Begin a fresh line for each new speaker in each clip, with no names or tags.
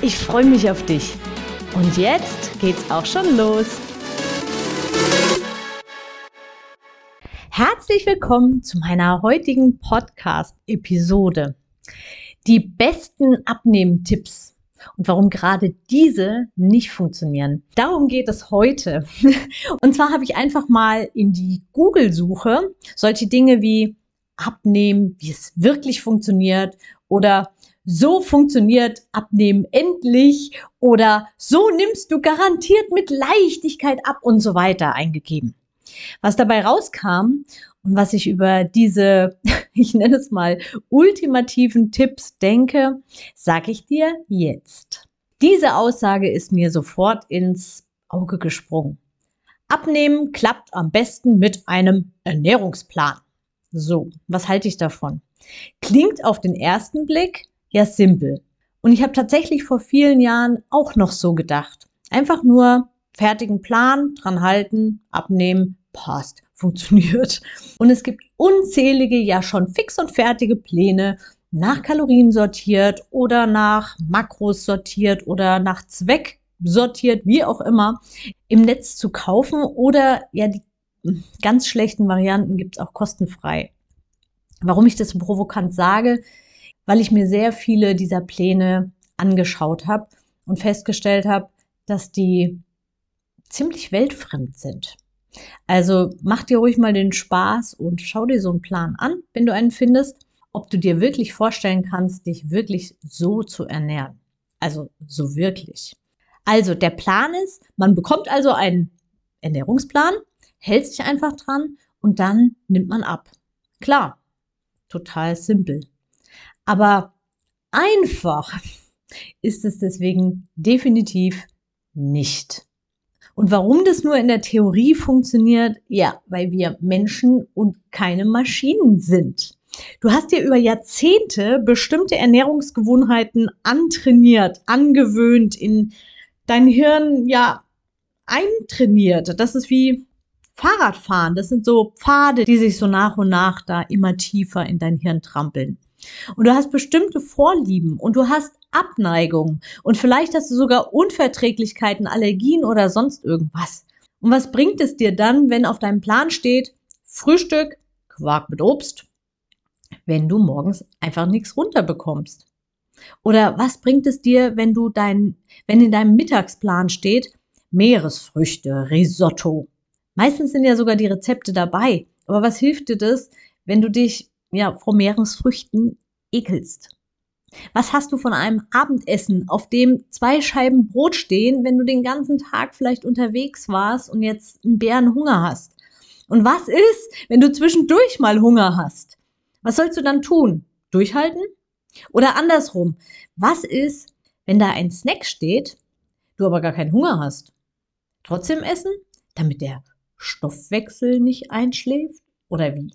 Ich freue mich auf dich. Und jetzt geht's auch schon los. Herzlich willkommen zu meiner heutigen Podcast-Episode. Die besten Abnehmtipps und warum gerade diese nicht funktionieren. Darum geht es heute. Und zwar habe ich einfach mal in die Google-Suche solche Dinge wie Abnehmen, wie es wirklich funktioniert oder so funktioniert Abnehmen endlich oder so nimmst du garantiert mit Leichtigkeit ab und so weiter eingegeben. Was dabei rauskam und was ich über diese, ich nenne es mal, ultimativen Tipps denke, sage ich dir jetzt. Diese Aussage ist mir sofort ins Auge gesprungen. Abnehmen klappt am besten mit einem Ernährungsplan. So, was halte ich davon? Klingt auf den ersten Blick ja simpel. Und ich habe tatsächlich vor vielen Jahren auch noch so gedacht. Einfach nur fertigen Plan, dran halten, abnehmen, passt, funktioniert. Und es gibt unzählige, ja schon fix und fertige Pläne, nach Kalorien sortiert oder nach Makros sortiert oder nach Zweck sortiert, wie auch immer, im Netz zu kaufen oder ja die ganz schlechten Varianten gibt es auch kostenfrei. Warum ich das so provokant sage, weil ich mir sehr viele dieser Pläne angeschaut habe und festgestellt habe, dass die ziemlich weltfremd sind. Also mach dir ruhig mal den Spaß und schau dir so einen Plan an, wenn du einen findest, ob du dir wirklich vorstellen kannst, dich wirklich so zu ernähren. Also so wirklich. Also der Plan ist, man bekommt also einen Ernährungsplan, hält sich einfach dran und dann nimmt man ab. Klar, total simpel. Aber einfach ist es deswegen definitiv nicht. Und warum das nur in der Theorie funktioniert? Ja, weil wir Menschen und keine Maschinen sind. Du hast dir über Jahrzehnte bestimmte Ernährungsgewohnheiten antrainiert, angewöhnt, in dein Hirn ja eintrainiert. Das ist wie Fahrradfahren. Das sind so Pfade, die sich so nach und nach da immer tiefer in dein Hirn trampeln. Und du hast bestimmte Vorlieben und du hast Abneigungen und vielleicht hast du sogar Unverträglichkeiten, Allergien oder sonst irgendwas. Und was bringt es dir dann, wenn auf deinem Plan steht, Frühstück, Quark mit Obst, wenn du morgens einfach nichts runterbekommst? Oder was bringt es dir, wenn du dein, wenn in deinem Mittagsplan steht, Meeresfrüchte, Risotto? Meistens sind ja sogar die Rezepte dabei. Aber was hilft dir das, wenn du dich ja vor Meeresfrüchten ekelst? Was hast du von einem Abendessen, auf dem zwei Scheiben Brot stehen, wenn du den ganzen Tag vielleicht unterwegs warst und jetzt einen Bärenhunger hast? Und was ist, wenn du zwischendurch mal Hunger hast? Was sollst du dann tun? Durchhalten? Oder andersrum, was ist, wenn da ein Snack steht, du aber gar keinen Hunger hast? Trotzdem essen, damit der Stoffwechsel nicht einschläft? Oder wie?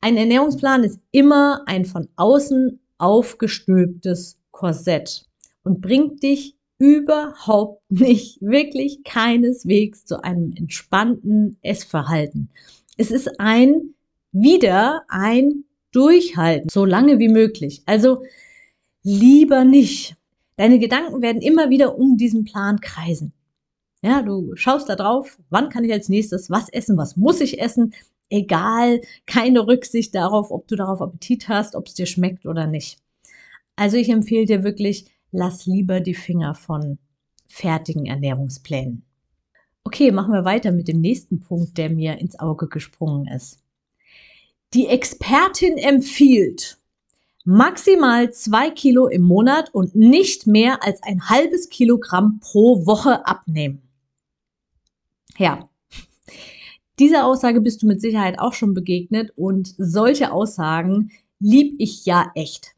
Ein Ernährungsplan ist immer ein von außen aufgestülptes Korsett und bringt dich überhaupt nicht, wirklich keineswegs zu einem entspannten Essverhalten. Es ist ein wieder ein Durchhalten, so lange wie möglich. Also lieber nicht. Deine Gedanken werden immer wieder um diesen Plan kreisen. Ja, du schaust da drauf, wann kann ich als nächstes was essen, was muss ich essen, egal, keine Rücksicht darauf, ob du darauf Appetit hast, ob es dir schmeckt oder nicht. Also ich empfehle dir wirklich, lass lieber die Finger von fertigen Ernährungsplänen. Okay, machen wir weiter mit dem nächsten Punkt, der mir ins Auge gesprungen ist. Die Expertin empfiehlt maximal zwei Kilo im Monat und nicht mehr als ein halbes Kilogramm pro Woche abnehmen. Ja, dieser Aussage bist du mit Sicherheit auch schon begegnet und solche Aussagen lieb ich ja echt.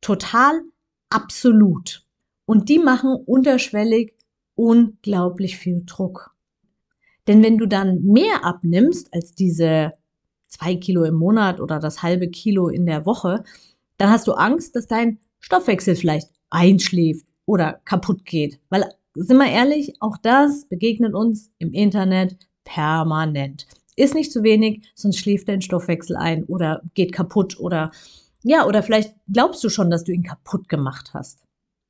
Total absolut. Und die machen unterschwellig unglaublich viel Druck. Denn wenn du dann mehr abnimmst als diese zwei Kilo im Monat oder das halbe Kilo in der Woche, dann hast du Angst, dass dein Stoffwechsel vielleicht einschläft oder kaputt geht. Weil, sind wir ehrlich, auch das begegnet uns im Internet permanent. Ist nicht zu wenig, sonst schläft dein Stoffwechsel ein oder geht kaputt oder ja, oder vielleicht glaubst du schon, dass du ihn kaputt gemacht hast.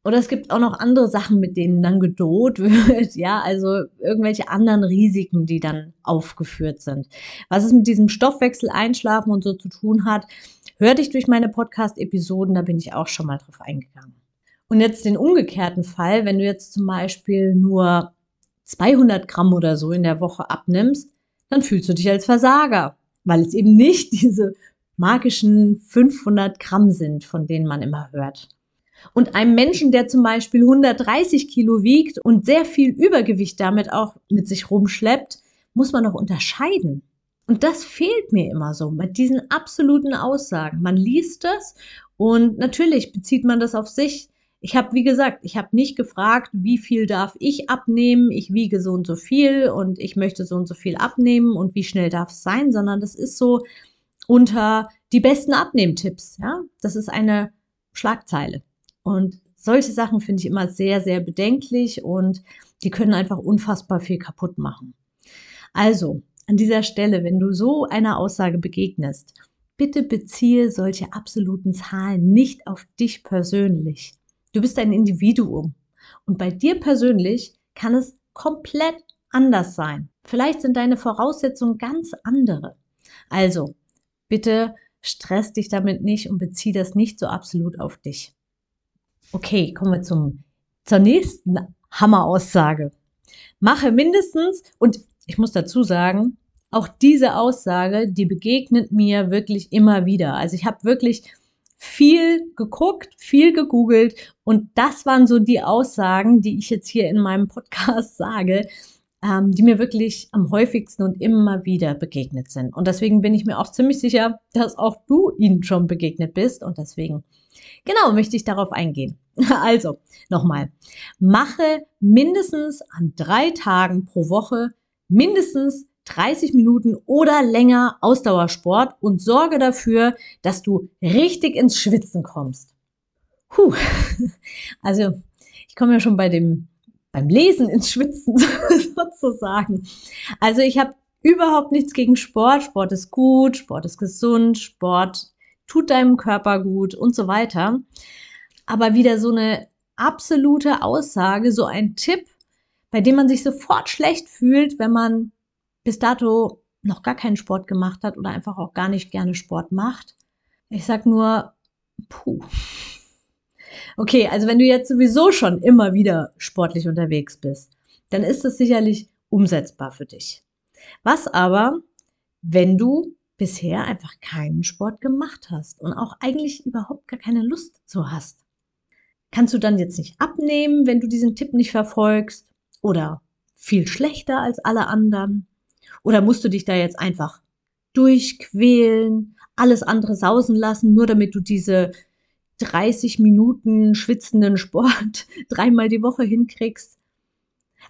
Oder es gibt auch noch andere Sachen, mit denen dann gedroht wird. Ja, also irgendwelche anderen Risiken, die dann aufgeführt sind. Was es mit diesem Stoffwechsel, Einschlafen und so zu tun hat, hör dich durch meine Podcast-Episoden, da bin ich auch schon mal drauf eingegangen. Und jetzt den umgekehrten Fall, wenn du jetzt zum Beispiel nur 200 Gramm oder so in der Woche abnimmst, dann fühlst du dich als Versager, weil es eben nicht diese magischen 500 Gramm sind, von denen man immer hört. Und einem Menschen, der zum Beispiel 130 Kilo wiegt und sehr viel Übergewicht damit auch mit sich rumschleppt, muss man noch unterscheiden. Und das fehlt mir immer so mit diesen absoluten Aussagen. Man liest das und natürlich bezieht man das auf sich. Ich habe, wie gesagt, ich habe nicht gefragt, wie viel darf ich abnehmen, ich wiege so und so viel und ich möchte so und so viel abnehmen und wie schnell darf es sein, sondern das ist so unter die besten Abnehmtipps. Ja, das ist eine Schlagzeile. Und solche Sachen finde ich immer sehr, sehr bedenklich und die können einfach unfassbar viel kaputt machen. Also, an dieser Stelle, wenn du so einer Aussage begegnest, bitte beziehe solche absoluten Zahlen nicht auf dich persönlich. Du bist ein Individuum und bei dir persönlich kann es komplett anders sein. Vielleicht sind deine Voraussetzungen ganz andere. Also, bitte stress dich damit nicht und bezieh das nicht so absolut auf dich. Okay, kommen wir zum, zur nächsten Hammeraussage. Mache mindestens, und ich muss dazu sagen, auch diese Aussage, die begegnet mir wirklich immer wieder. Also ich habe wirklich viel geguckt, viel gegoogelt und das waren so die Aussagen, die ich jetzt hier in meinem Podcast sage, ähm, die mir wirklich am häufigsten und immer wieder begegnet sind. Und deswegen bin ich mir auch ziemlich sicher, dass auch du ihnen schon begegnet bist und deswegen Genau, möchte ich darauf eingehen. Also, nochmal. Mache mindestens an drei Tagen pro Woche mindestens 30 Minuten oder länger Ausdauersport und sorge dafür, dass du richtig ins Schwitzen kommst. Puh. Also, ich komme ja schon bei dem, beim Lesen ins Schwitzen sozusagen. Also, ich habe überhaupt nichts gegen Sport. Sport ist gut, Sport ist gesund, Sport tut deinem Körper gut und so weiter. Aber wieder so eine absolute Aussage, so ein Tipp, bei dem man sich sofort schlecht fühlt, wenn man bis dato noch gar keinen Sport gemacht hat oder einfach auch gar nicht gerne Sport macht. Ich sag nur, puh. Okay, also wenn du jetzt sowieso schon immer wieder sportlich unterwegs bist, dann ist das sicherlich umsetzbar für dich. Was aber, wenn du bisher einfach keinen Sport gemacht hast und auch eigentlich überhaupt gar keine Lust zu hast. Kannst du dann jetzt nicht abnehmen, wenn du diesen Tipp nicht verfolgst? Oder viel schlechter als alle anderen? Oder musst du dich da jetzt einfach durchquälen, alles andere sausen lassen, nur damit du diese 30 Minuten schwitzenden Sport dreimal die Woche hinkriegst?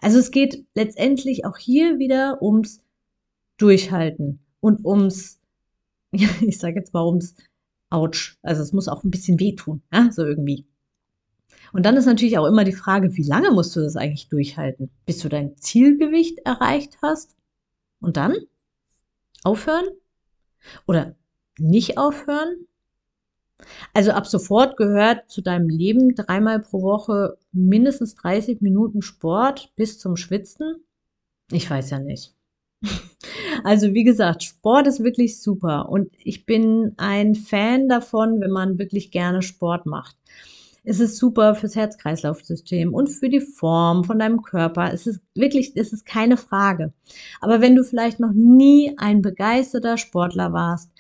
Also es geht letztendlich auch hier wieder ums Durchhalten und ums ja, ich sage jetzt mal ums Autsch. Also es muss auch ein bisschen wehtun, ja, so irgendwie. Und dann ist natürlich auch immer die Frage, wie lange musst du das eigentlich durchhalten, bis du dein Zielgewicht erreicht hast? Und dann? Aufhören? Oder nicht aufhören? Also ab sofort gehört zu deinem Leben dreimal pro Woche mindestens 30 Minuten Sport bis zum Schwitzen? Ich weiß ja nicht. Also wie gesagt, Sport ist wirklich super und ich bin ein Fan davon, wenn man wirklich gerne Sport macht. Es ist super fürs Herz-Kreislauf-System und für die Form von deinem Körper. Es ist wirklich, es ist keine Frage. Aber wenn du vielleicht noch nie ein begeisterter Sportler warst,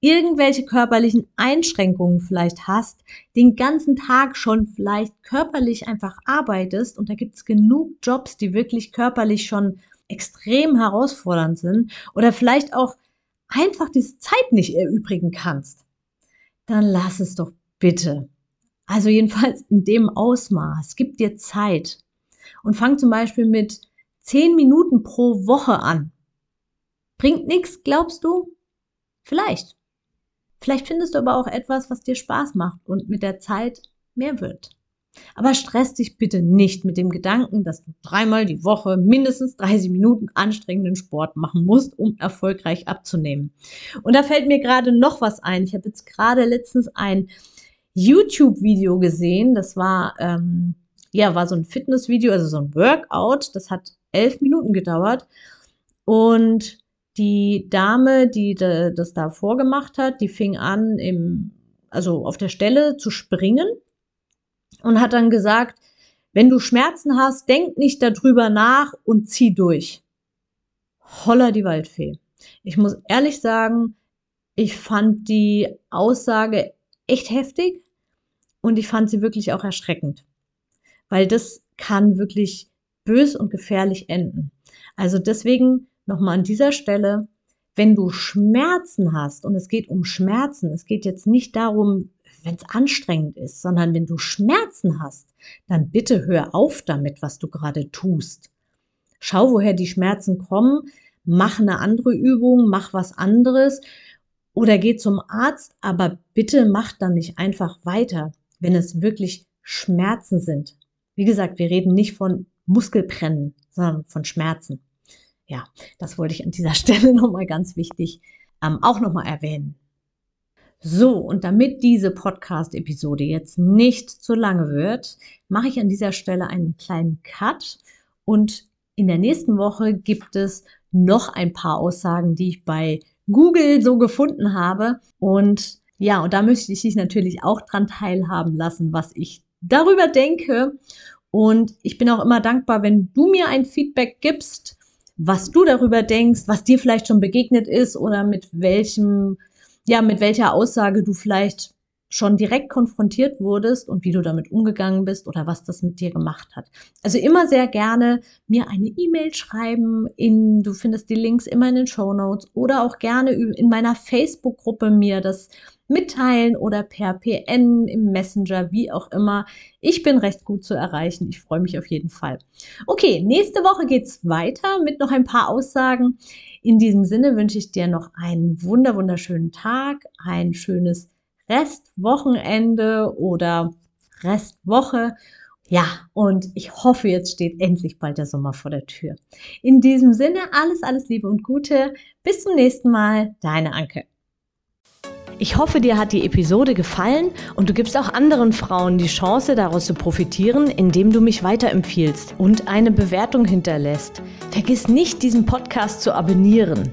irgendwelche körperlichen Einschränkungen vielleicht hast, den ganzen Tag schon vielleicht körperlich einfach arbeitest und da gibt es genug Jobs, die wirklich körperlich schon extrem herausfordernd sind oder vielleicht auch einfach diese Zeit nicht erübrigen kannst, dann lass es doch bitte. Also jedenfalls in dem Ausmaß. Gib dir Zeit und fang zum Beispiel mit zehn Minuten pro Woche an. Bringt nichts, glaubst du? Vielleicht. Vielleicht findest du aber auch etwas, was dir Spaß macht und mit der Zeit mehr wird. Aber stress dich bitte nicht mit dem Gedanken, dass du dreimal die Woche mindestens 30 Minuten anstrengenden Sport machen musst, um erfolgreich abzunehmen. Und da fällt mir gerade noch was ein. Ich habe jetzt gerade letztens ein YouTube-Video gesehen. Das war, ähm, ja, war so ein Fitnessvideo, also so ein Workout. Das hat elf Minuten gedauert. Und die Dame, die das da vorgemacht hat, die fing an, im, also auf der Stelle zu springen und hat dann gesagt, wenn du Schmerzen hast, denk nicht darüber nach und zieh durch. Holla die Waldfee. Ich muss ehrlich sagen, ich fand die Aussage echt heftig und ich fand sie wirklich auch erschreckend, weil das kann wirklich bös und gefährlich enden. Also deswegen nochmal an dieser Stelle, wenn du Schmerzen hast und es geht um Schmerzen, es geht jetzt nicht darum, wenn es anstrengend ist, sondern wenn du Schmerzen hast, dann bitte hör auf damit, was du gerade tust. Schau, woher die Schmerzen kommen, mach eine andere Übung, mach was anderes oder geh zum Arzt, aber bitte mach dann nicht einfach weiter, wenn es wirklich Schmerzen sind. Wie gesagt, wir reden nicht von Muskelbrennen, sondern von Schmerzen. Ja, das wollte ich an dieser Stelle nochmal ganz wichtig ähm, auch nochmal erwähnen. So, und damit diese Podcast-Episode jetzt nicht zu lange wird, mache ich an dieser Stelle einen kleinen Cut und in der nächsten Woche gibt es noch ein paar Aussagen, die ich bei Google so gefunden habe. Und ja, und da möchte ich dich natürlich auch dran teilhaben lassen, was ich darüber denke. Und ich bin auch immer dankbar, wenn du mir ein Feedback gibst, was du darüber denkst, was dir vielleicht schon begegnet ist oder mit welchem ja, mit welcher Aussage du vielleicht schon direkt konfrontiert wurdest und wie du damit umgegangen bist oder was das mit dir gemacht hat. Also immer sehr gerne mir eine E-Mail schreiben. In, du findest die Links immer in den Show Notes oder auch gerne in meiner Facebook-Gruppe mir das mitteilen oder per PN im Messenger, wie auch immer. Ich bin recht gut zu erreichen. Ich freue mich auf jeden Fall. Okay, nächste Woche geht's weiter mit noch ein paar Aussagen. In diesem Sinne wünsche ich dir noch einen wunder wunderschönen Tag, ein schönes Restwochenende oder Restwoche. Ja, und ich hoffe, jetzt steht endlich bald der Sommer vor der Tür. In diesem Sinne, alles, alles Liebe und Gute. Bis zum nächsten Mal, deine Anke.
Ich hoffe, dir hat die Episode gefallen und du gibst auch anderen Frauen die Chance, daraus zu profitieren, indem du mich weiterempfiehlst und eine Bewertung hinterlässt. Vergiss nicht, diesen Podcast zu abonnieren.